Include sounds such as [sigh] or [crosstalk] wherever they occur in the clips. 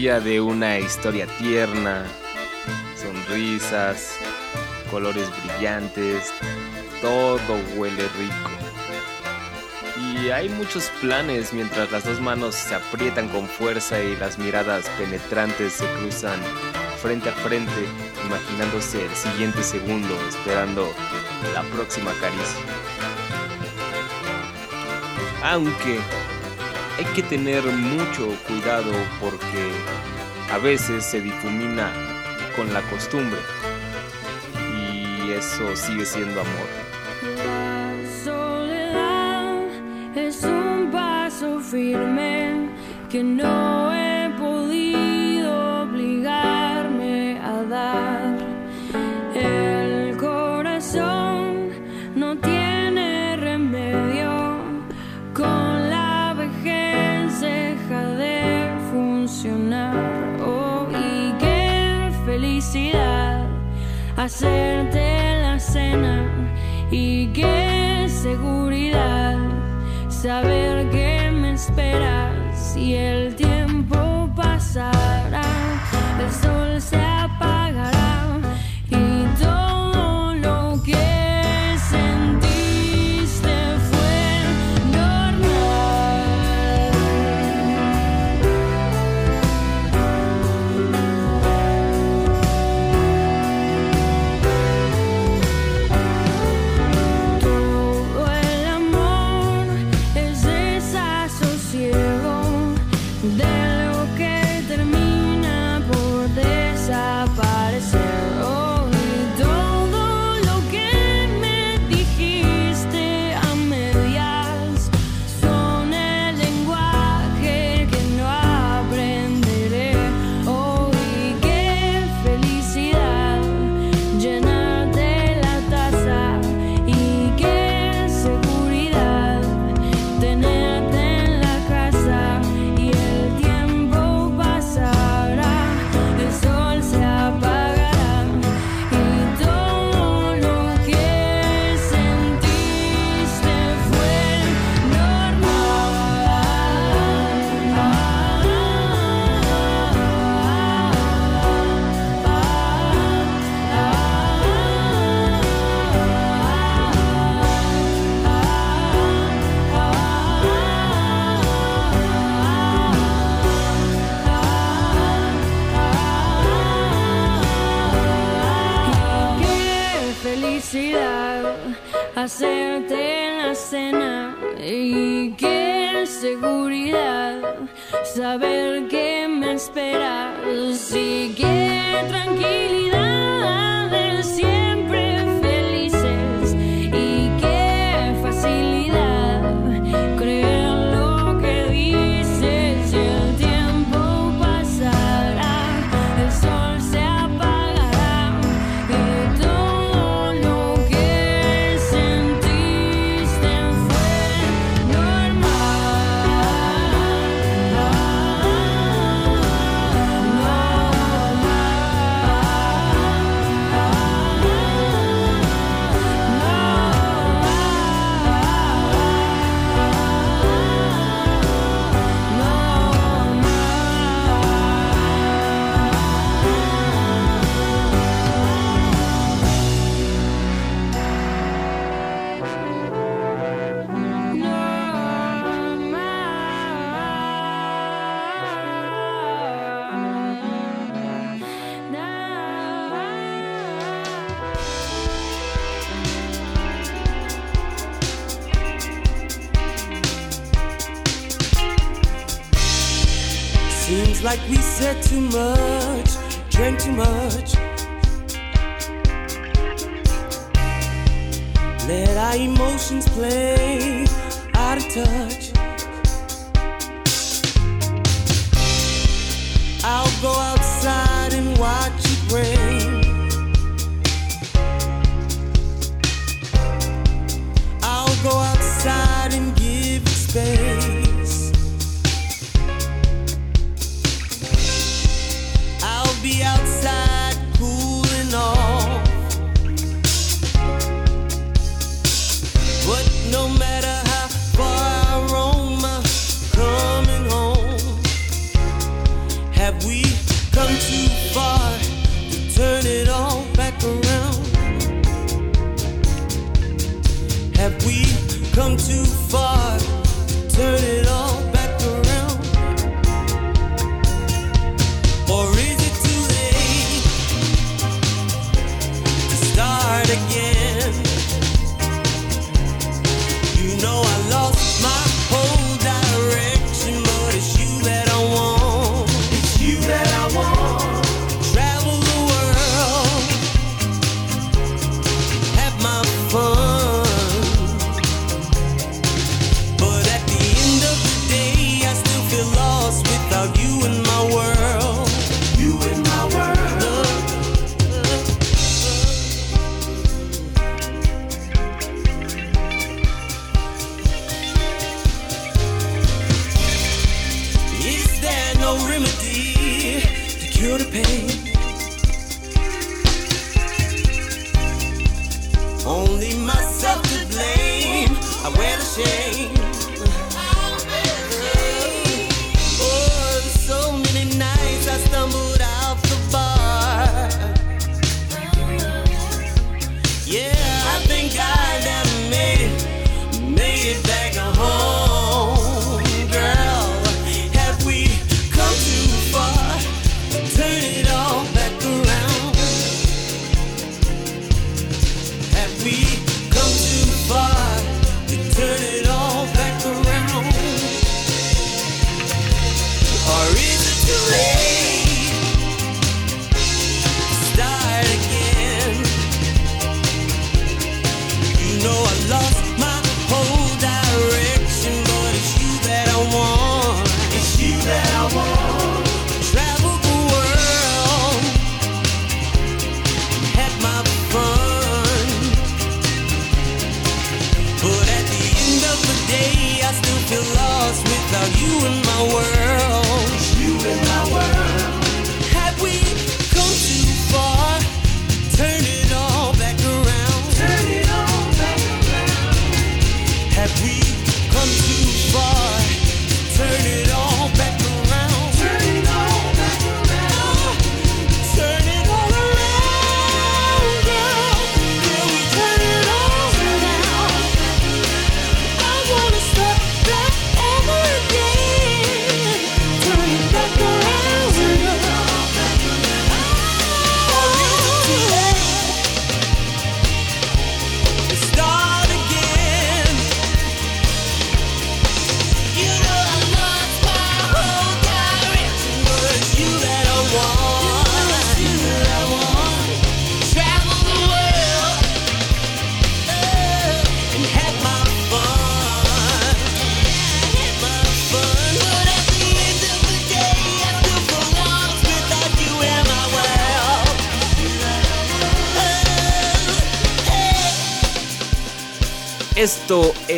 De una historia tierna, sonrisas, colores brillantes, todo huele rico. Y hay muchos planes mientras las dos manos se aprietan con fuerza y las miradas penetrantes se cruzan frente a frente, imaginándose el siguiente segundo, esperando la próxima caricia. Aunque hay que tener mucho cuidado porque a veces se difumina con la costumbre y eso sigue siendo amor. La soledad es un paso firme que no he hacerte la cena y qué seguridad saber que me esperas y el tiempo pasará, like we said too much, drank too much. Let our emotions play out of touch.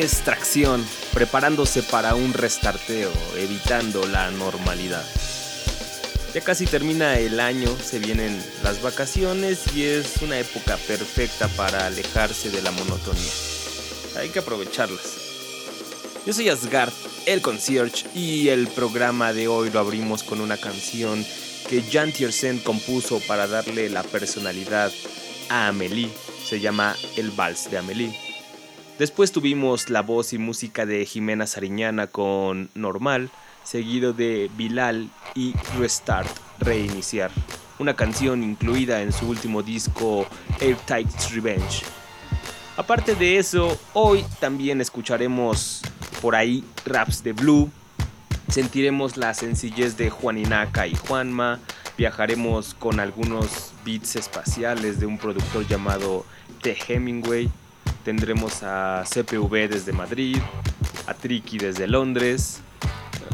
extracción, preparándose para un restarteo, evitando la normalidad. Ya casi termina el año, se vienen las vacaciones y es una época perfecta para alejarse de la monotonía. Hay que aprovecharlas. Yo soy Asgard, el concierge, y el programa de hoy lo abrimos con una canción que Jan Tiersen compuso para darle la personalidad a Amélie. Se llama El Vals de Amélie. Después tuvimos la voz y música de Jimena Sariñana con Normal, seguido de Bilal y Restart, Reiniciar, una canción incluida en su último disco Airtight's Revenge. Aparte de eso, hoy también escucharemos por ahí raps de Blue, sentiremos la sencillez de Juaninaca y Juanma, viajaremos con algunos beats espaciales de un productor llamado The Hemingway tendremos a CPV desde Madrid, a Tricky desde Londres,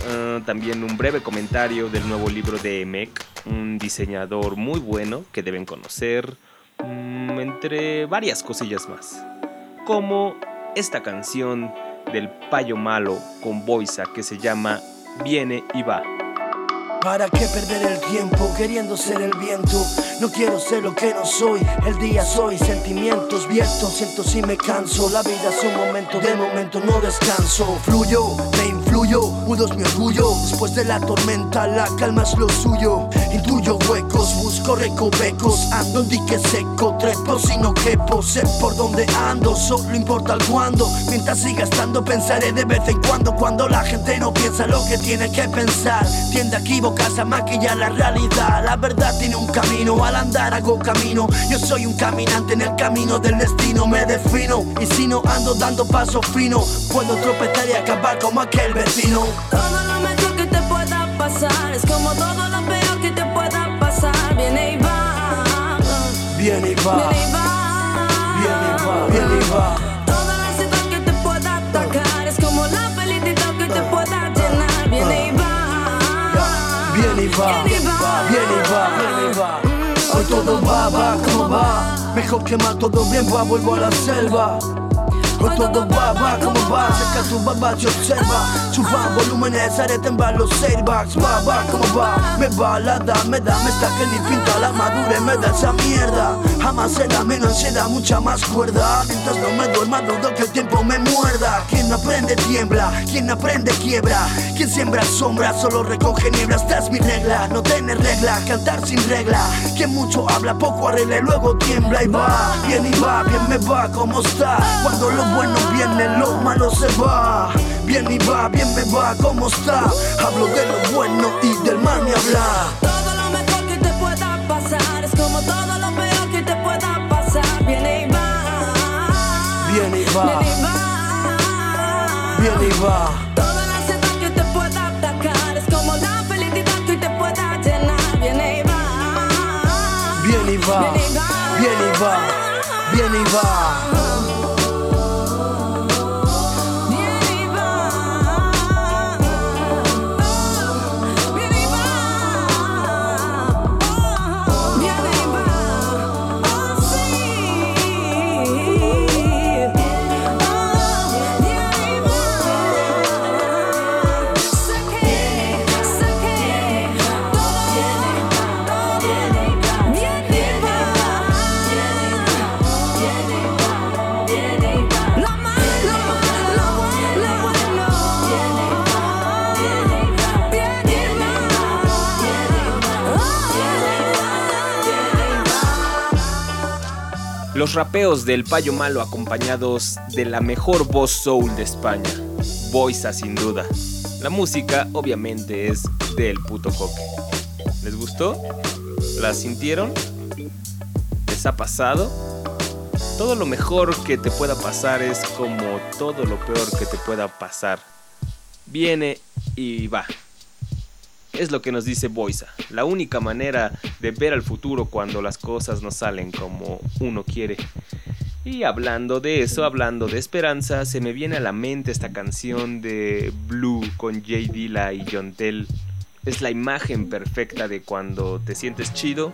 eh, también un breve comentario del nuevo libro de Emek, un diseñador muy bueno que deben conocer, mm, entre varias cosillas más, como esta canción del payo malo con Boisa que se llama viene y va. ¿Para qué perder el tiempo queriendo ser el viento? No quiero ser lo que no soy. El día soy sentimientos vientos. Siento si me canso. La vida es un momento, de momento no descanso. Fluyo, me influyo, mudo es mi orgullo. Después de la tormenta, la calma es lo suyo. Intuyo huecos, busco recovecos. Ando en dique seco, trepo si no quepo. Sé por dónde ando, solo importa el cuándo. Mientras siga estando, pensaré de vez en cuando. Cuando la gente no piensa lo que tiene que pensar, tiende a equivocarse a maquillar la realidad. La verdad tiene un camino, al andar hago camino. Yo soy un caminante en el camino del destino, me defino. Y si no ando dando paso fino, puedo tropezar y acabar como aquel vecino. Todo lo mejor que te pueda pasar es como todo lo peor que te pueda pasar. Viene y va. Viene y va, Viene y va. viene y va, viene y va. Toda la ciudad que te pueda atacar es como la felicidad que te pueda llenar. Viene y va. Viene y va, Viene y va. viene y va, viene y va. Hoy todo va, va como va. Mejor que mal, todo bien va, vuelvo a la selva. Hoy todo va como va. Cerca tu baba se observa. Suba volúmenes, haré temblar los airbags. Va como va. Me va la da, me da, me está que ni pinta la madure, me da esa mierda. Jamás será menos ansiedad, mucha más cuerda. Mientras no me duerma, dudo que el tiempo me muerda. Quien aprende tiembla, quien aprende quiebra. Quien siembra sombra, solo recoge niebla. Esta es mi regla, no tener regla, cantar sin regla. Quien mucho habla, poco arregla y luego tiembla y va. Bien y va, bien me va, como está. Cuando lo bueno viene, lo malo se va. Bien y va, bien me va, como está. Hablo de lo bueno y del mal ni hablar. Todo lo mejor que te pueda pasar es como todo lo peor que te pueda pasar. Viene y va. Bien y va, Viene y va. bien y va. Toda la ansiedad que te pueda atacar es como la felicidad que te pueda llenar. Viene y va. Bien y va, bien y va, bien y va. Viene Los rapeos del Payo Malo acompañados de la mejor voz soul de España, Boisa sin duda. La música obviamente es del puto coque. ¿Les gustó? ¿La sintieron? ¿Les ha pasado? Todo lo mejor que te pueda pasar es como todo lo peor que te pueda pasar. Viene y va. Es lo que nos dice Boisa. La única manera de ver al futuro cuando las cosas no salen como uno quiere. Y hablando de eso, hablando de esperanza, se me viene a la mente esta canción de Blue con Jay Dilla y John Tell. Es la imagen perfecta de cuando te sientes chido,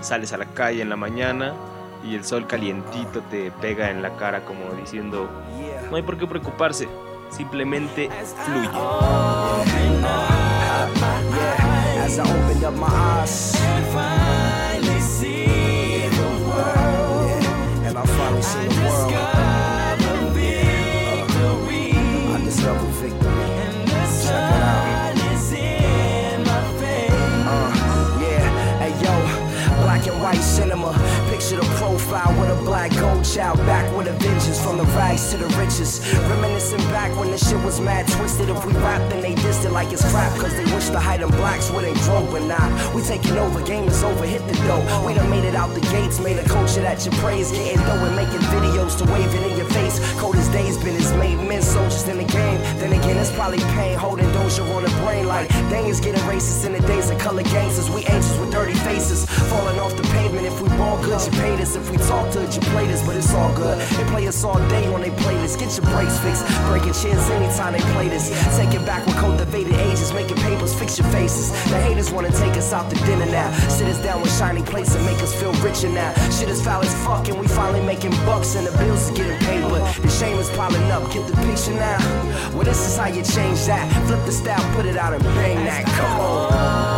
sales a la calle en la mañana y el sol calientito te pega en la cara como diciendo, no hay por qué preocuparse, simplemente fluye. As I opened up my eyes, And finally see the world. yeah, and I finally see the world. Discover victory. I discovered victory. And the Check it out. sun is in my face. Uh, yeah, hey yo, black and white cinema. Gold back with a vengeance from the rags to the riches. Reminiscing back when the shit was mad twisted. If we rap, then they dissed it like it's crap. Cause they wish the height and blacks wouldn't grow. But nah, we taking over, game is over, hit the dough. We done made it out the gates, made a culture that you praise. Getting dough and making videos to wave it in your face. Cold as days been, it's made men soldiers in the game. Then again, it's probably pain holding Doja on the brain. Like, dang, it's getting racist in the days of color gangsters. We angels with dirty faces. Falling off the pavement. If we ball good, you paid us. If we talk to it, you played us. But it's all good. They play us all day on their playlist. Get your brakes fixed. Breaking chairs anytime they play this. Take it back with cultivated ages. Making papers, fix your faces. The haters wanna take us out to dinner now. Sit us down with shiny plates and make us feel richer now. Shit is foul as fuck and we finally making bucks and the bills is getting paid. But the shame is piling up. Get the picture now. Well, this is how you change that. Flip the style, put it out and bang that. Come on.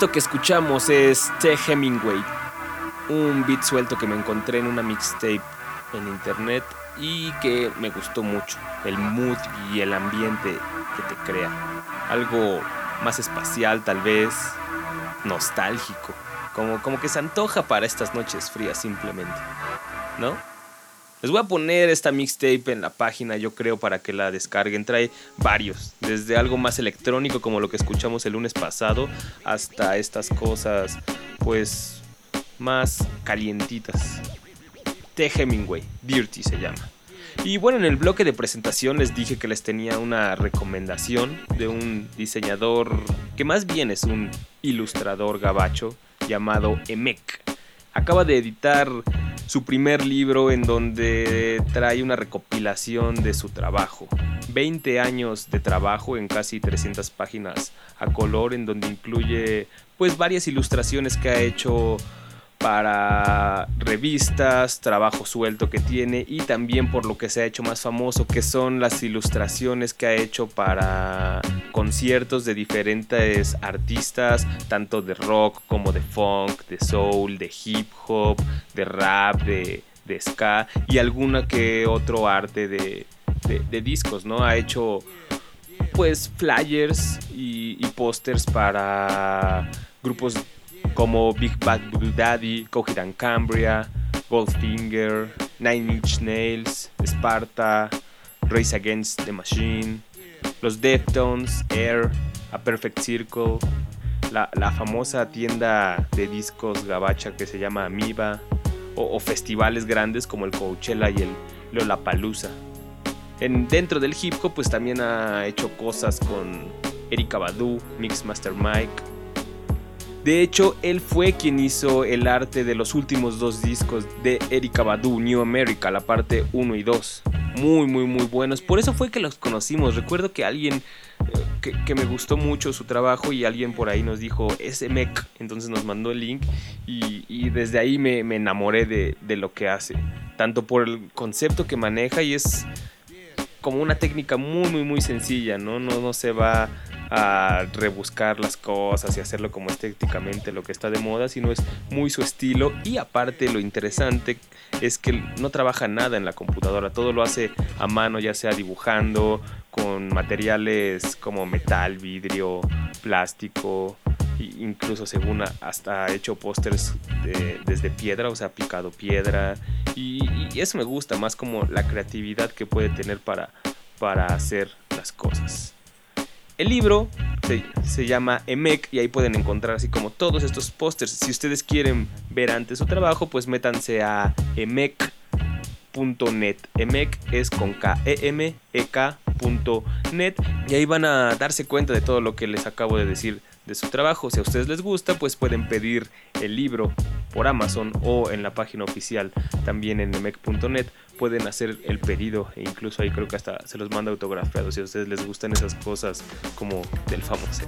Esto que escuchamos es T. Hemingway, un beat suelto que me encontré en una mixtape en internet y que me gustó mucho. El mood y el ambiente que te crea. Algo más espacial tal vez, nostálgico. Como, como que se antoja para estas noches frías simplemente. ¿No? Les voy a poner esta mixtape en la página, yo creo, para que la descarguen. Trae varios, desde algo más electrónico como lo que escuchamos el lunes pasado, hasta estas cosas, pues, más calientitas. T. Hemingway, Dirty se llama. Y bueno, en el bloque de presentación les dije que les tenía una recomendación de un diseñador que más bien es un ilustrador gabacho llamado Emek. Acaba de editar su primer libro en donde trae una recopilación de su trabajo. 20 años de trabajo en casi 300 páginas a color en donde incluye pues varias ilustraciones que ha hecho para revistas, trabajo suelto que tiene y también por lo que se ha hecho más famoso, que son las ilustraciones que ha hecho para conciertos de diferentes artistas, tanto de rock como de funk, de soul, de hip hop, de rap, de, ska y alguna que otro arte de, de, de discos, ¿no? Ha hecho pues flyers y, y pósters para grupos como Big Bad Blue Daddy, Coheed and Cambria, Goldfinger, Nine Inch Nails, Sparta, Race Against the Machine, los Deftones, Air, A Perfect Circle, la, la famosa tienda de discos gabacha que se llama Amiba, o, o festivales grandes como el Coachella y el Lollapalooza. En, dentro del hip hop pues también ha hecho cosas con Erika Badu, Mixmaster Mike, de hecho, él fue quien hizo el arte de los últimos dos discos de Erika Badu, New America, la parte 1 y 2. Muy, muy, muy buenos. Por eso fue que los conocimos. Recuerdo que alguien eh, que, me gustó mucho su trabajo y alguien por ahí nos dijo, ese mec. Entonces nos mandó el link y, y desde ahí me, me enamoré de, de lo que hace. Tanto por el concepto que maneja y es como una técnica muy, muy, muy sencilla, ¿no? No, no se va a rebuscar las cosas y hacerlo como estéticamente lo que está de moda, sino es muy su estilo y aparte lo interesante es que no trabaja nada en la computadora, todo lo hace a mano, ya sea dibujando con materiales como metal, vidrio, plástico, incluso según hasta ha hecho pósters de, desde piedra, o sea, picado piedra. Y, y, eso me gusta, más como la creatividad que puede tener para, para hacer las cosas. El libro se, se, llama Emek y ahí pueden encontrar así como todos estos pósters. Si ustedes quieren ver antes su trabajo, pues métanse a emek.net. Emek es con K, E M E K.net y ahí van a darse cuenta de todo lo que les acabo de decir de su trabajo. Si a ustedes les gusta, pues pueden pedir el libro por Amazon o en la página oficial también en emec.net pueden hacer el pedido e incluso ahí creo que hasta se los manda autografiados si a ustedes les gustan esas cosas como del famoso.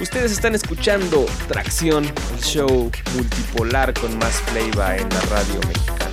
Ustedes están escuchando Tracción, el show multipolar con más flavor en la radio mexicana.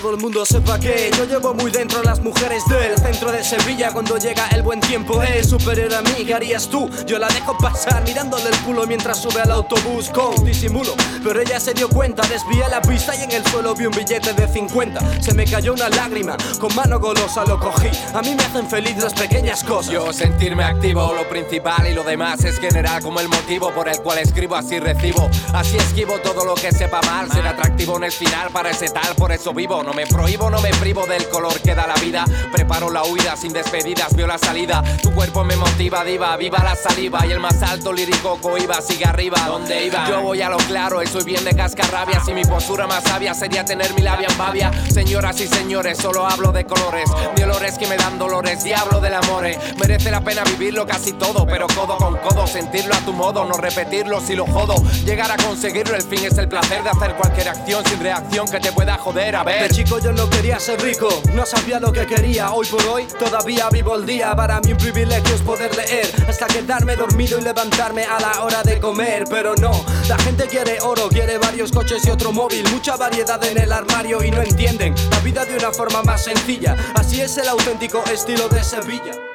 Todo el mundo sepa que yo llevo muy dentro las mujeres del centro de Sevilla. Cuando llega el buen tiempo es superior a mí, ¿qué harías tú? Yo la dejo pasar mirándole el culo mientras sube al autobús con disimulo. Pero ella se dio cuenta, desvié la pista y en el suelo vi un billete de 50 Se me cayó una lágrima, con mano golosa lo cogí. A mí me hacen feliz las pequeñas cosas. Yo sentirme activo, lo principal y lo demás es general como el motivo por el cual escribo así recibo. Así esquivo todo lo que sepa mal, ser atractivo en el final para ese tal, por eso vivo no me prohíbo, no me privo del color que da la vida. Preparo la huida sin despedidas, veo la salida. Tu cuerpo me motiva, diva, viva la saliva. Y el más alto lírico coiba, sigue arriba. ¿Dónde iba? Yo voy a lo claro, estoy bien de cascarrabias. Y mi postura más sabia sería tener mi labia en babia. Señoras y señores, solo hablo de colores, de olores que me dan dolores. Diablo del amor, merece la pena vivirlo casi todo, pero codo con codo, sentirlo a tu modo, no repetirlo si lo jodo. Llegar a conseguirlo, el fin es el placer de hacer cualquier acción sin reacción que te pueda joder. A ver yo no quería ser rico, no sabía lo que quería. Hoy por hoy todavía vivo el día. Para mí un privilegio es poder leer hasta quedarme dormido y levantarme a la hora de comer. Pero no, la gente quiere oro, quiere varios coches y otro móvil. Mucha variedad en el armario y no entienden la vida de una forma más sencilla. Así es el auténtico estilo de Sevilla.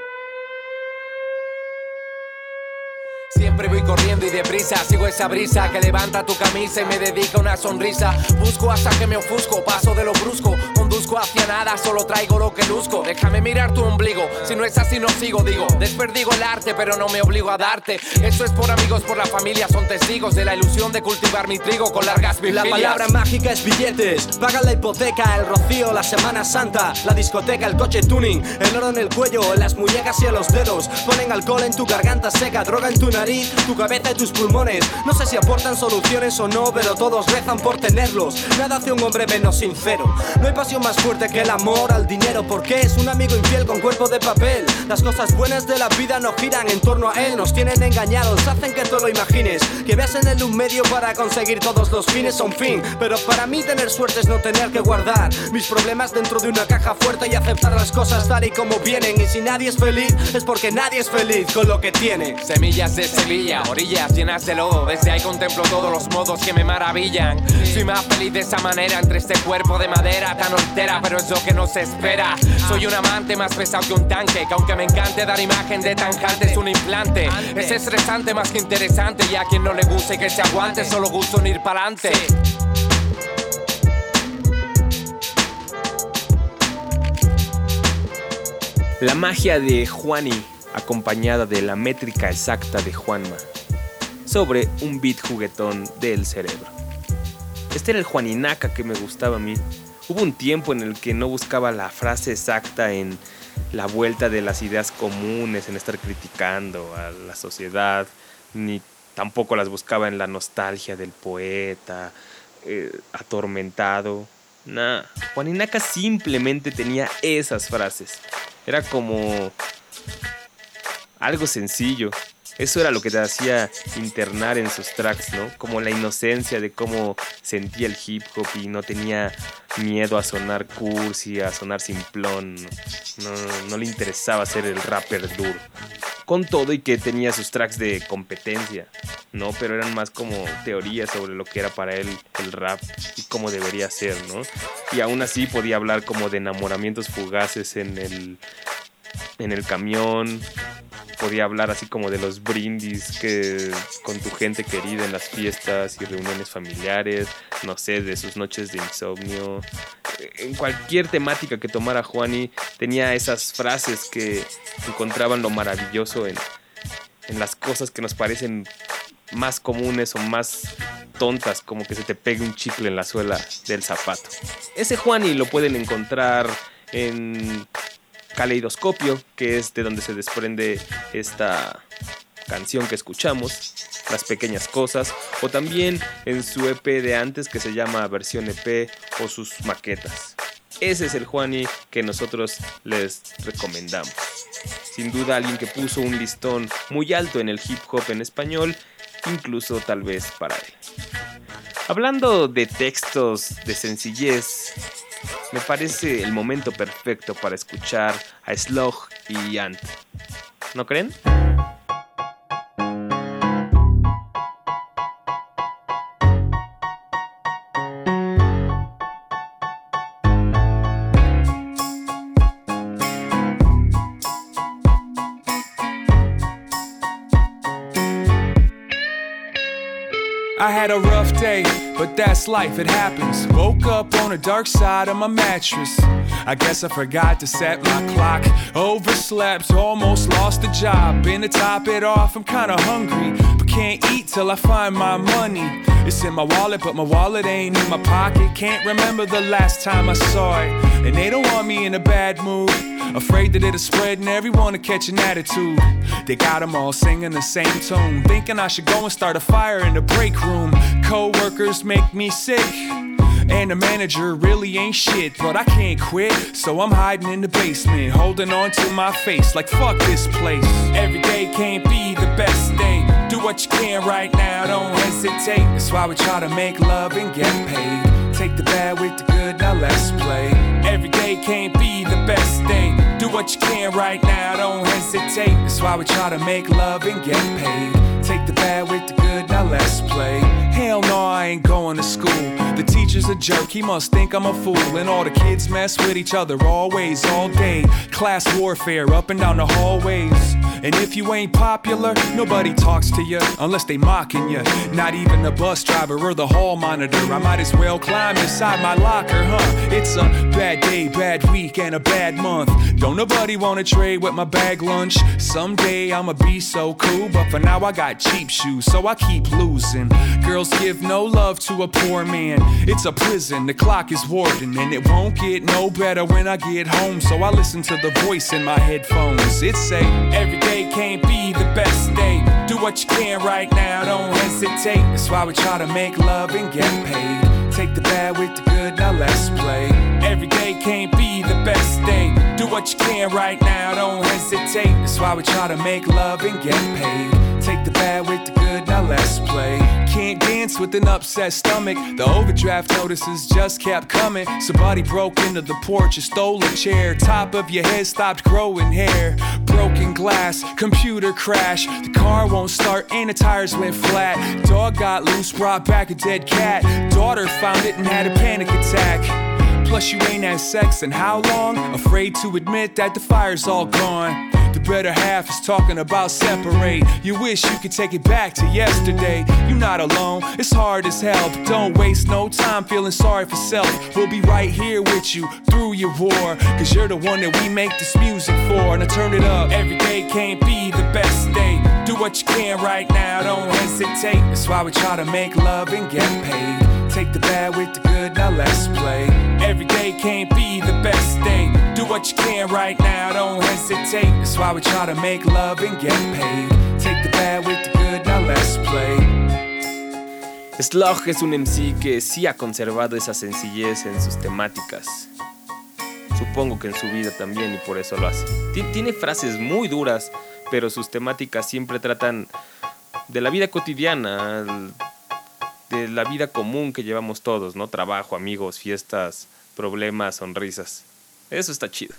Siempre voy corriendo y deprisa, sigo esa brisa que levanta tu camisa y me dedica una sonrisa. Busco hasta que me ofusco, paso de lo brusco, conduzco hacia nada, solo traigo lo que luzco. Déjame mirar tu ombligo, si no es así no sigo, digo. Desperdigo el arte, pero no me obligo a darte. Esto es por amigos, por la familia, son testigos de la ilusión de cultivar mi trigo con largas La vigilias. palabra mágica es billetes. Paga la hipoteca, el rocío, la Semana Santa, la discoteca, el coche tuning, el oro en el cuello, las muñecas y en los dedos. Ponen alcohol en tu garganta seca, droga en tu nariz, tu cabeza y tus pulmones. No sé si aportan soluciones o no, pero todos rezan por tenerlos. Nada hace un hombre menos sincero. No hay pasión más fuerte que el amor al dinero, porque es un amigo infiel con cuerpo de papel. Las cosas buenas de la vida no giran en torno a él, nos tienen engañados, hacen que tú lo imagines. Que veas en él un medio para conseguir todos los fines un fin. Pero para mí tener suerte es no tener que guardar mis problemas dentro de una caja fuerte y aceptar las cosas tal y como vienen. Y si nadie es feliz, es porque nadie es feliz con lo que tiene. Semillas de Sevilla, orillas llenas de lodo. Desde ahí contemplo todos los modos que me maravillan. Soy más feliz de esa manera entre este cuerpo de madera tan hortera, pero es lo que nos espera. Soy un amante más pesado que un tanque, que aunque me encante dar imagen de tanjante es un implante. Es estresante más que interesante y a quien no le guste que se aguante, solo gusto en ir para adelante. La magia de Juani, acompañada de la métrica exacta de Juanma, sobre un beat juguetón del cerebro. Este era el Juaninaca que me gustaba a mí. Hubo un tiempo en el que no buscaba la frase exacta en la vuelta de las ideas comunes, en estar criticando a la sociedad, ni tampoco las buscaba en la nostalgia del poeta, eh, atormentado. Nah, Juaninaca simplemente tenía esas frases. Era como algo sencillo. Eso era lo que te hacía internar en sus tracks, ¿no? Como la inocencia de cómo sentía el hip hop y no tenía miedo a sonar cursi, a sonar simplón. No, no, no le interesaba ser el rapper duro. Con todo y que tenía sus tracks de competencia, ¿no? Pero eran más como teorías sobre lo que era para él el rap y cómo debería ser, ¿no? Y aún así podía hablar como de enamoramientos fugaces en el, en el camión. Podía hablar así como de los brindis que con tu gente querida en las fiestas y reuniones familiares, no sé, de sus noches de insomnio. En cualquier temática que tomara Juani tenía esas frases que encontraban lo maravilloso en, en las cosas que nos parecen más comunes o más tontas, como que se te pegue un chicle en la suela del zapato. Ese Juani lo pueden encontrar en Caleidoscopio, que es de donde se desprende esta canción que escuchamos, Las Pequeñas Cosas, o también en su EP de antes que se llama Versión EP o sus maquetas. Ese es el Juani que nosotros les recomendamos. Sin duda alguien que puso un listón muy alto en el hip hop en español, incluso tal vez para él. Hablando de textos de sencillez, me parece el momento perfecto para escuchar a Slog y Ant. ¿No creen? I had a rough day, but that's life, it happens. Woke up on the dark side of my mattress. I guess I forgot to set my clock. Overslept, almost lost the job. Been to top it off, I'm kinda hungry, but can't eat till I find my money. It's in my wallet, but my wallet ain't in my pocket. Can't remember the last time I saw it. And they don't want me in a bad mood. Afraid that it'll spread and everyone will catch an attitude. They got 'em all singing the same tune. Thinking I should go and start a fire in the break room. Co workers make me sick. And the manager really ain't shit, but I can't quit. So I'm hiding in the basement, holding on to my face like fuck this place. Every day can't be the best day. Do what you can right now, don't hesitate. That's why we try to make love and get paid. Take the bad with the good, now let's play. Every day can't be the best day. Do what you can right now, don't hesitate. That's why we try to make love and get paid. Take the bad with the good, now let's play. Hell no, I ain't going to school. The teacher's a jerk, he must think I'm a fool. And all the kids mess with each other always, all day. Class warfare up and down the hallways. And if you ain't popular, nobody talks to you unless they mocking you. Not even the bus driver or the hall monitor. I might as well climb inside my locker, huh? It's a bad day, bad week, and a bad month. Don't nobody wanna trade with my bag lunch. Someday I'ma be so cool, but for now I got cheap shoes, so I keep losing. Girls give no love to a poor man. It's a prison, the clock is warden, and it won't get no better when I get home. So I listen to the voice in my headphones. It say every day can't be the best day. Do what you can right now, don't hesitate. That's why we try to make love and get paid. Take the bad with the good, now let's play. Every day can't be the best day. Do what you can right now, don't hesitate. That's why we try to make love and get paid. Take the bad with the good, now let's play. Can't dance with an upset stomach. The overdraft notices just kept coming. Somebody broke into the porch and stole a chair. Top of your head stopped growing hair. Broken glass, computer crash. The car won't start and the tires went flat. Dog got loose, brought back a dead cat. Daughter found it and had a panic attack. Plus, you ain't had sex in how long? Afraid to admit that the fire's all gone. The better half is talking about separate. You wish you could take it back to yesterday. You're not alone, it's hard as hell. But don't waste no time feeling sorry for self. We'll be right here with you through your war. Cause you're the one that we make this music for. Now turn it up. Every day can't be the best day. Do what you can right now, don't hesitate. That's why we try to make love and get paid. Take the bad with the good, now let's play. Every Slug es un MC que sí ha conservado esa sencillez en sus temáticas. Supongo que en su vida también y por eso lo hace. Ti- Tiene frases muy duras, pero sus temáticas siempre tratan de la vida cotidiana, de la vida común que llevamos todos, ¿no? Trabajo, amigos, fiestas, problemas, sonrisas. Eso está chido.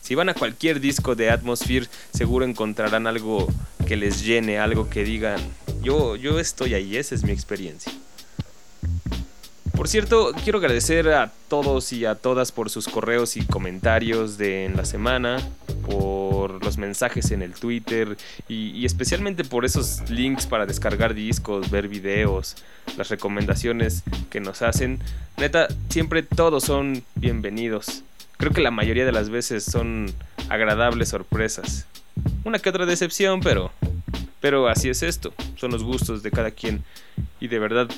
Si van a cualquier disco de Atmosphere, seguro encontrarán algo que les llene, algo que digan, yo, yo estoy ahí, esa es mi experiencia. Por cierto, quiero agradecer a todos y a todas por sus correos y comentarios de en la semana, por los mensajes en el Twitter y, y especialmente por esos links para descargar discos, ver videos, las recomendaciones que nos hacen. Neta, siempre todos son bienvenidos. Creo que la mayoría de las veces son agradables sorpresas. Una que otra decepción, pero pero así es esto, son los gustos de cada quien y de verdad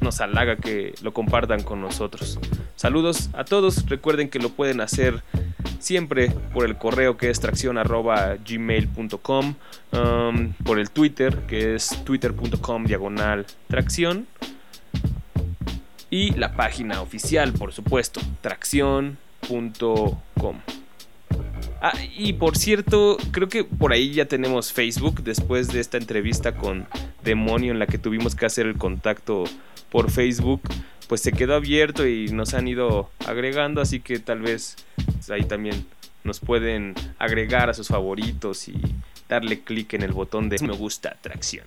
nos halaga que lo compartan con nosotros. Saludos a todos, recuerden que lo pueden hacer siempre por el correo que es tracción arroba gmail.com, um, por el Twitter que es twitter.com diagonal tracción y la página oficial, por supuesto, tracción.com. Ah, y por cierto, creo que por ahí ya tenemos Facebook después de esta entrevista con Demonio en la que tuvimos que hacer el contacto por Facebook. Pues se quedó abierto y nos han ido agregando, así que tal vez pues, ahí también nos pueden agregar a sus favoritos y darle clic en el botón de me gusta atracción.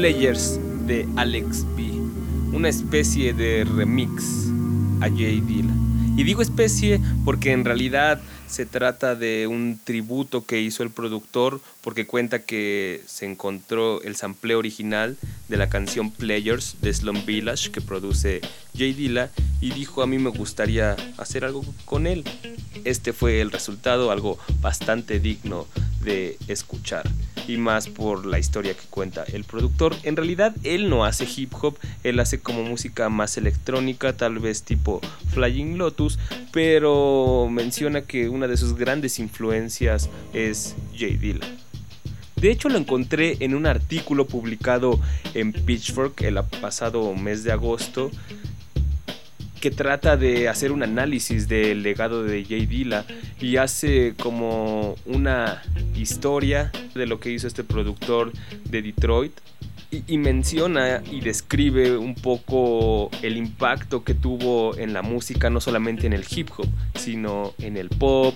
Players de Alex B, una especie de remix a J. Dilla. Y digo especie porque en realidad se trata de un tributo que hizo el productor porque cuenta que se encontró el sample original de la canción Players de Slum Village que produce J. Dilla y dijo a mí me gustaría hacer algo con él. Este fue el resultado, algo bastante digno de escuchar y más por la historia que cuenta el productor. En realidad él no hace hip hop, él hace como música más electrónica, tal vez tipo Flying Lotus, pero menciona que una de sus grandes influencias es J. Dilla. De hecho lo encontré en un artículo publicado en Pitchfork el pasado mes de agosto que trata de hacer un análisis del legado de J. Dilla y hace como una historia de lo que hizo este productor de Detroit y, menciona y describe un poco el impacto que tuvo en la música, no solamente en el hip hop, sino en el pop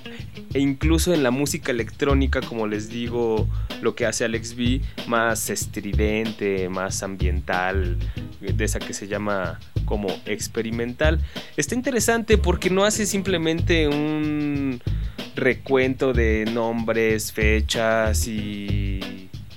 e incluso en la música electrónica, como les digo, lo que hace Alex B, más estridente, más ambiental, de esa que se llama como experimental. Está interesante porque no hace simplemente un recuento de nombres, fechas y,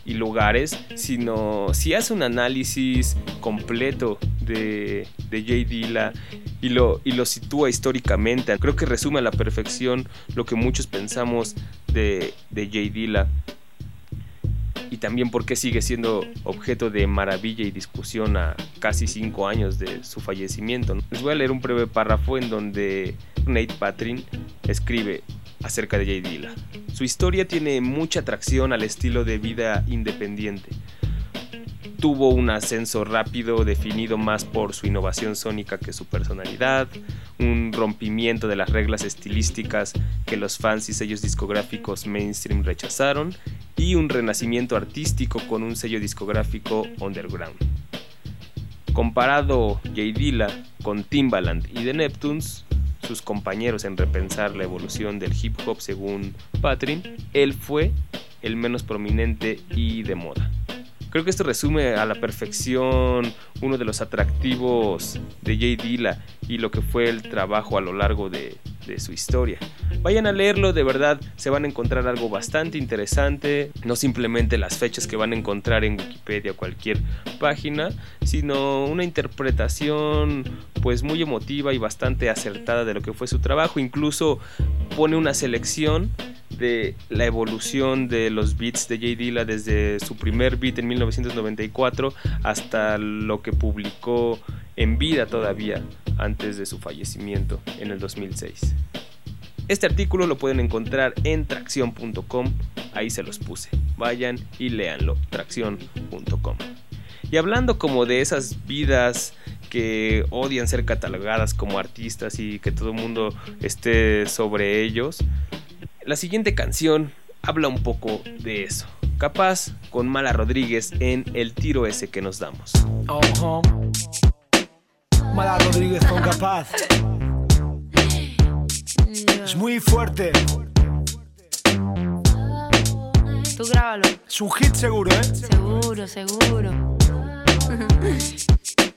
lugares, sino si hace un análisis completo de, de J. Dilla y lo, y lo sitúa históricamente. Creo que resume a la perfección lo que muchos pensamos de, de J. Dilla y también por qué sigue siendo objeto de maravilla y discusión a casi cinco años de su fallecimiento. Les voy a leer un breve párrafo en donde Nate Patrin escribe acerca de J. Dilla. Su historia tiene mucha atracción al estilo de vida independiente. Tuvo un ascenso rápido definido más por su innovación sónica que su personalidad, un rompimiento de las reglas estilísticas que los fans y sellos discográficos mainstream rechazaron y un renacimiento artístico con un sello discográfico underground. Comparado J. Dilla con Timbaland y The Neptunes, sus compañeros en repensar la evolución del hip hop según Patrin, él fue el menos prominente y de moda. Creo que esto resume a la perfección uno de los atractivos de J. Dilla y lo que fue el trabajo a lo largo de, de, su historia. Vayan a leerlo, de verdad se van a encontrar algo bastante interesante, no simplemente las fechas que van a encontrar en Wikipedia o cualquier página, sino una interpretación pues muy emotiva y bastante acertada de lo que fue su trabajo, incluso pone una selección de la evolución de los beats de J. Dilla desde su primer beat en 1994 hasta lo que publicó en vida todavía antes de su fallecimiento en el 2006. Este artículo lo pueden encontrar en tracción.com, ahí se los puse. Vayan y léanlo, tracción.com. Y hablando como de esas vidas que odian ser catalogadas como artistas y que todo el mundo esté sobre ellos, la siguiente canción habla un poco de eso. Capaz con Mala Rodríguez en El tiro ese que nos damos. Uh -huh. Mala Rodríguez con Capaz. Es muy fuerte. Tú grábalo. Es un hit seguro, ¿eh? Seguro, seguro. [laughs]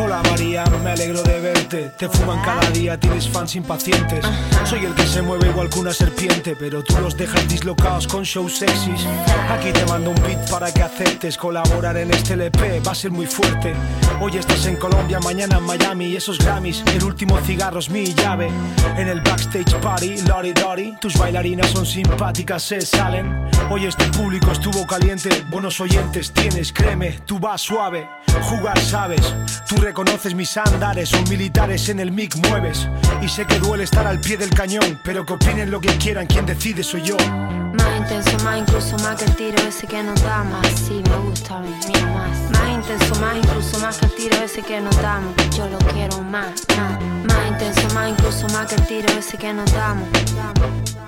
Hola María, me alegro de verte. Te fuman cada día, tienes fans impacientes. Soy el que se mueve igual que una serpiente, pero tú los dejas dislocados con shows sexys. Aquí te mando un beat para que aceptes colaborar en este LP, va a ser muy fuerte. Hoy estás en Colombia, mañana en Miami y esos Grammys. El último cigarro es mi llave. En el backstage party, Lori Dori, tus bailarinas son simpáticas, se salen. Hoy este público estuvo caliente, buenos oyentes tienes, créeme, tú vas suave. Jugar sabes, tú reconoces mis andares, son militares en el mic mueves. Y sé que duele estar al pie del cañón, pero que opinen lo que quieran, quien decide soy yo. Intenso, más incluso más que el tiro ese que nos damos. Así me gusta a mí, mira más. Más intenso, más incluso más que el tiro ese que nos damos. Yo lo quiero más, más. Más intenso, más incluso más que el tiro ese que nos damos.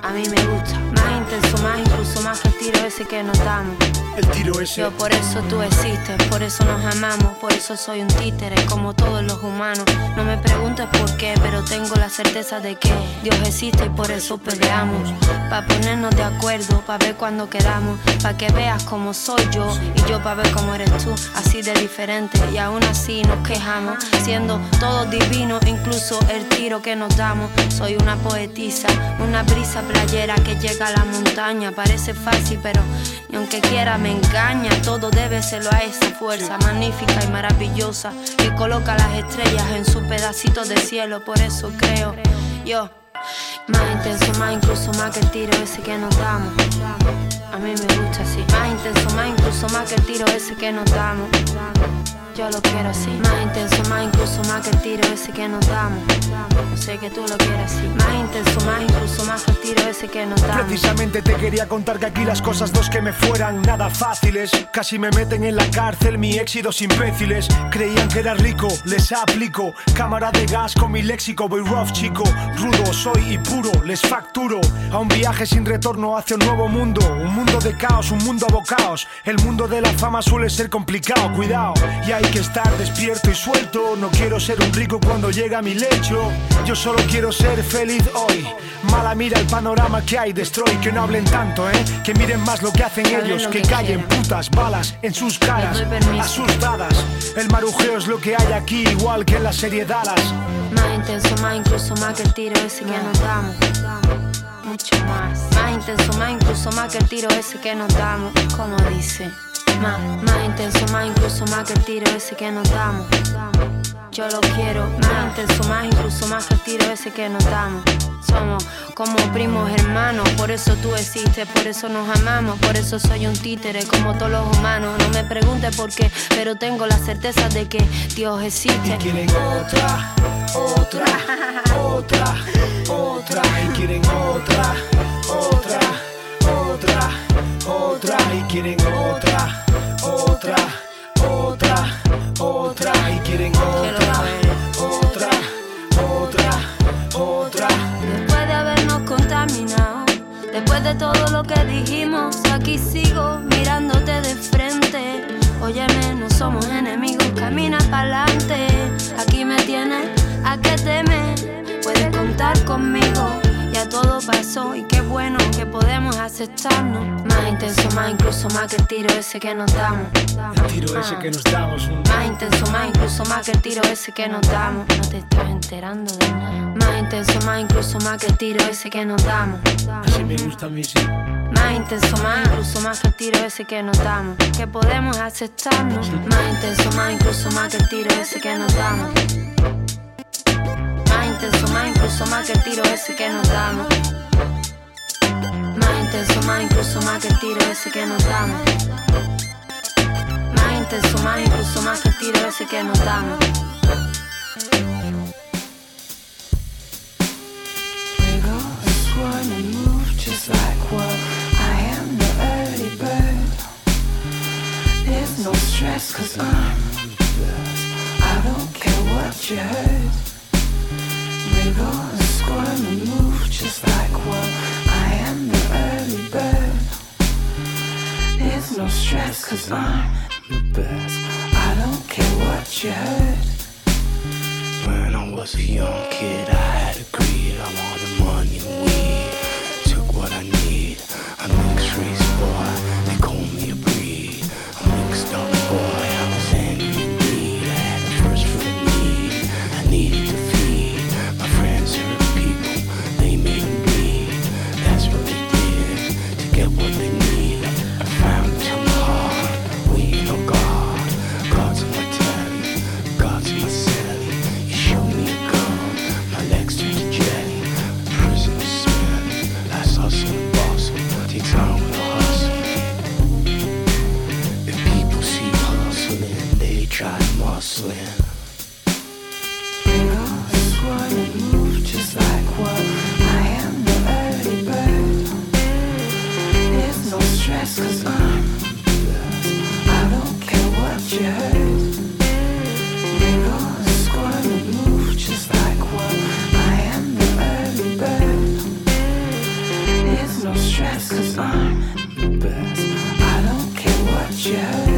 A mí me gusta. Más intenso, más incluso más que el tiro ese que nos damos. El tiro ese. Yo por eso tú existes, por eso nos amamos, por eso soy un títere como todos los humanos. No me preguntes por qué, pero tengo la certeza de que Dios existe y por eso peleamos. Pa' ponernos de acuerdo, pa' ver cuándo quedamos, pa' que veas cómo soy yo y yo pa' ver cómo eres tú, así de diferente y aún así nos quejamos, siendo todos divinos, incluso el tiro que nos damos. Soy una poetisa, una brisa playera que llega a la montaña, parece fácil, pero ni aunque quiera me engaña, todo debe serlo a esa fuerza magnífica y maravillosa que coloca las estrellas en su pedacito de cielo, por eso creo yo. Más intenso, más incluso más que el tiro ese que nos damos. A mí me gusta así. Más intenso, más incluso más que el tiro ese que nos damos. Yo lo quiero así. Más intenso, más incluso más que el tiro ese que nos damos. Sé que tú lo quieres así. Más intenso, más incluso más que el tiro ese que nos damos. Precisamente te quería contar que aquí las cosas dos que me fueran nada fáciles. Casi me meten en la cárcel mi éxitos imbéciles. Creían que era rico, les aplico. Cámara de gas con mi léxico, voy rough chico. Rudo soy y puro, les facturo. A un viaje sin retorno hacia un nuevo mundo. Un mundo de caos, un mundo abocaos. El mundo de la fama suele ser complicado, cuidado. Y hay que estar despierto y suelto. No quiero ser un rico cuando llega a mi lecho. Yo solo quiero ser feliz hoy. Mala mira el panorama que hay, destroy. Que no hablen tanto, eh. Que miren más lo que hacen Que ellos. lo Que que callen putas balas en sus caras. Asustadas. El marujeo es lo que hay aquí, igual que en la serie Dallas. Más intenso, más incluso más que el tiro ese que nos damos. Mucho más. Más intenso, más incluso más que el tiro ese que nos damos. Como dice. Más, más intenso, más incluso más que el tiro ese que nos damos. Yo lo quiero más intenso, más incluso más que el tiro ese que nos damos. Somos como primos hermanos, por eso tú existes, por eso nos amamos, por eso soy un títere como todos los humanos. No me preguntes por qué, pero tengo la certeza de que Dios existe. Y quieren otra, otra, otra, otra. Y quieren otra, otra, otra, otra. Y quieren otra, otra, otra, otra. Y quieren otra, otra, otra, otra. Después de habernos contaminado, después de todo lo que dijimos, aquí sigo mirándote de frente. Óyeme, no somos enemigos, camina pa'lante. Aquí me tienes, ¿a qué temes? Puedes contar conmigo. Ya todo pasó y qué bueno que podemos aceptarnos. Más intenso, más incluso más que el tiro ese que nos damos. El tiro ese que nos damos. Un... Más intenso, más incluso más que el tiro ese que nos damos. No te estás enterando de nada. Más intenso, más incluso más que el tiro ese que nos damos. Así me gusta a mí, sí. Más intenso, más incluso más que el tiro ese que nos damos. Que podemos aceptarnos. Más intenso, más incluso más que el tiro ese que nos damos. Intenso, más incluso más que el tiro ese que nos damos. Más intenso, más incluso más que el tiro ese que nos damos. Más intenso, más incluso más que el tiro ese que nos damos. Just like what I am the early bird. There's no stress cause I'm I don't care what you heard. Wiggle and squirm and move just like what I am the early bird. There's no stress cause I'm the best. I don't care what you heard. When I was a young kid, I had a. I you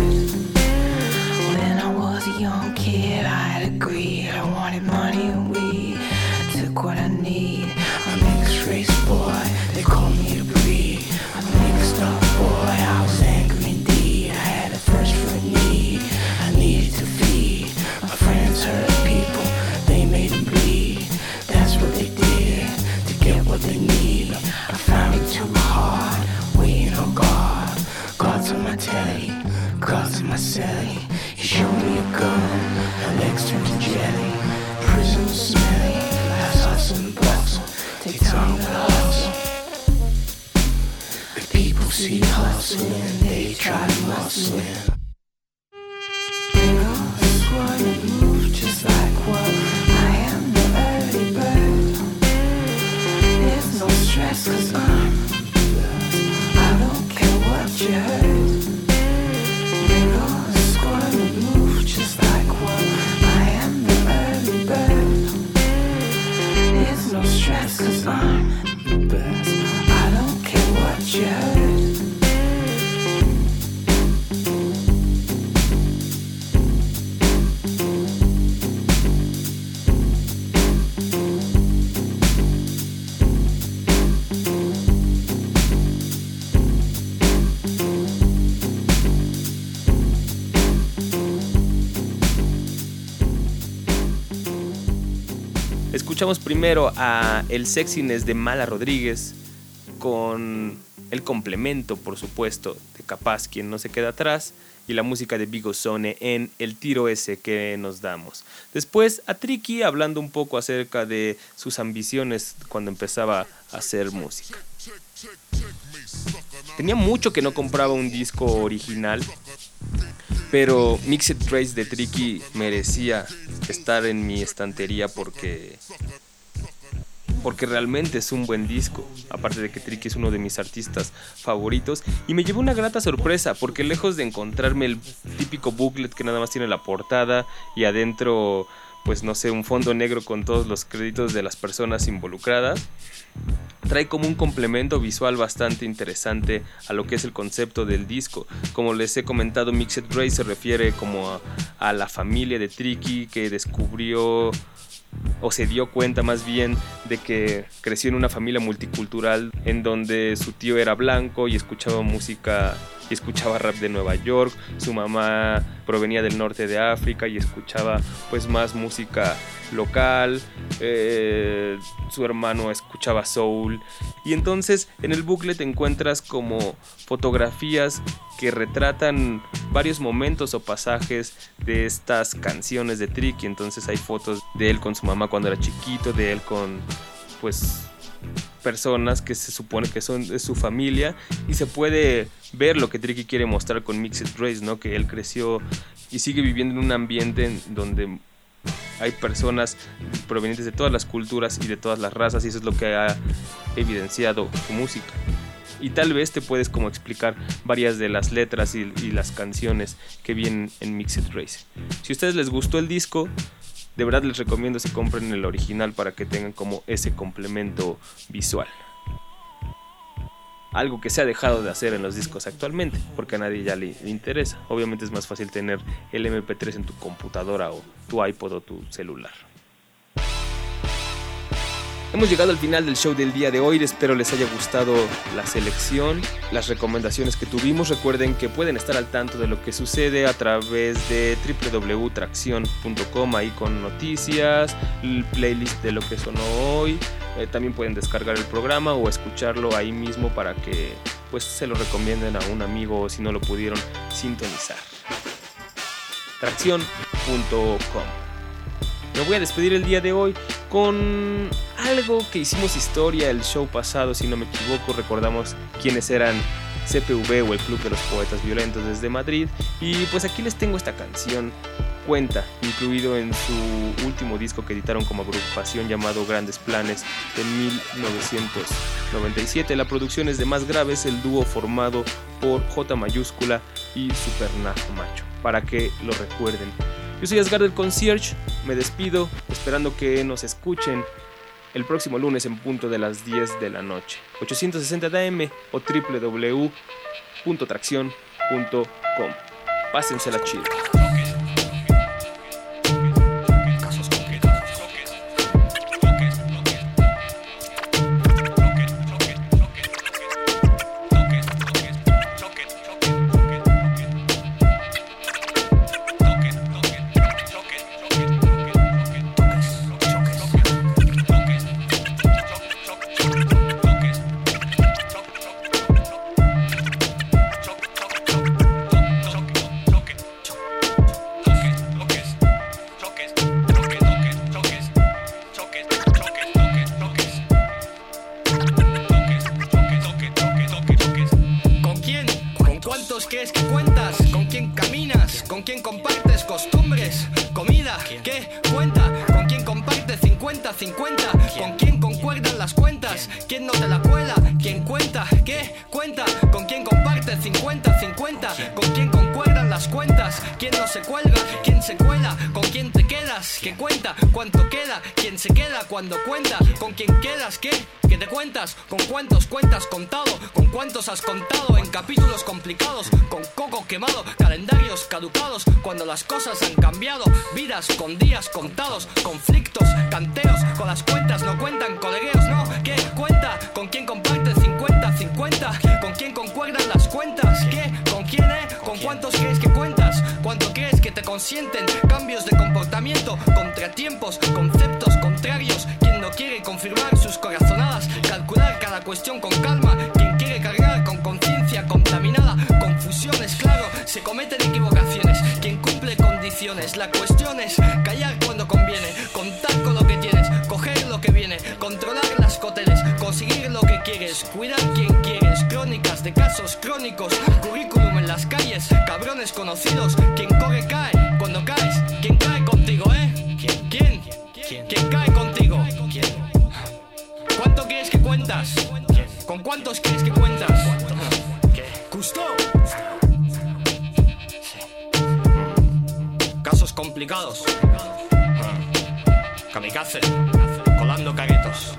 Escuchamos primero a El Sexiness de Mala Rodríguez con el complemento, por supuesto, de Capaz, quien no se queda atrás, y la música de Big Ozone en El tiro ese que nos damos. Después a Tricky hablando un poco acerca de sus ambiciones cuando empezaba a hacer música. Tenía mucho que no compraba un disco original, pero Mixed Trace de Tricky merecía estar en mi estantería porque porque realmente es un buen disco. Aparte de que Tricky es uno de mis artistas favoritos. Y me llevó una grata sorpresa, porque lejos de encontrarme el típico booklet que nada más tiene la portada y adentro, pues no sé, un fondo negro con todos los créditos de las personas involucradas, trae como un complemento visual bastante interesante a lo que es el concepto del disco. Como les he comentado, Mixed Ray se refiere como a, a la familia de Tricky que descubrió o se dio cuenta más bien de que creció en una familia multicultural en donde su tío era blanco y escuchaba música escuchaba rap de Nueva York, su mamá provenía del norte de África y escuchaba pues más música local, eh, su hermano escuchaba soul y entonces en el booklet encuentras como fotografías que retratan varios momentos o pasajes de estas canciones de Tricky. Entonces hay fotos de él con su mamá cuando era chiquito, de él con pues personas que se supone que son de su familia y se puede ver lo que Tricky quiere mostrar con Mixed Race, ¿no? Que él creció y sigue viviendo en un ambiente en donde hay personas provenientes de todas las culturas y de todas las razas y eso es lo que ha evidenciado su música. Y tal vez te puedes como explicar varias de las letras y, y las canciones que vienen en Mixed Race. Si a ustedes les gustó el disco, de verdad les recomiendo que compren el original para que tengan como ese complemento visual. Algo que se ha dejado de hacer en los discos actualmente, porque a nadie ya le, interesa. Obviamente es más fácil tener el MP3 en tu computadora o tu iPod o tu celular. Hemos llegado al final del show del día de hoy, espero les haya gustado la selección, las recomendaciones que tuvimos. Recuerden que pueden estar al tanto de lo que sucede a través de www.tracción.com, ahí con noticias, el playlist de lo que sonó hoy. Eh, también pueden descargar el programa o escucharlo ahí mismo para que pues se lo recomienden a un amigo si no lo pudieron sintonizar. Tracción.com. Me voy a despedir el día de hoy con algo que hicimos historia el show pasado, si no me equivoco, recordamos quiénes eran CPV o el Club de los Poetas Violentos desde Madrid y pues aquí les tengo esta canción Cuenta, incluido en su último disco que editaron como agrupación llamado Grandes Planes en 1997. La producción es de Más Graves, el dúo formado por J mayúscula y Supernajo Macho, para que lo recuerden. Yo soy Asgard del Concierge, me despido esperando que nos escuchen el próximo lunes en punto de las 10 de la noche. 860 DM o www.tracción.com. gmail.com. Pásensela chido. Las cosas han cambiado, vidas con días contados, conflictos, canteos, con las cuentas no cuentan, colegueos no, ¿qué cuenta? ¿Con quién compartes 50-50? ¿Con quién concuerdan las cuentas? ¿Qué? ¿Con quién, eh? ¿Con cuántos crees que cuentas? ¿Cuánto crees que te consienten? Cambios de comportamiento, contratiempos, conceptos condiciones? La cuestión es callar cuando conviene, contar con lo que tienes, coger lo que viene, controlar las coteles, conseguir lo que quieres, cuidar quien quieres, crónicas de casos crónicos, currículum en las calles, cabrones conocidos, quien Casos complicados. Kamikaze. Colando caguetos.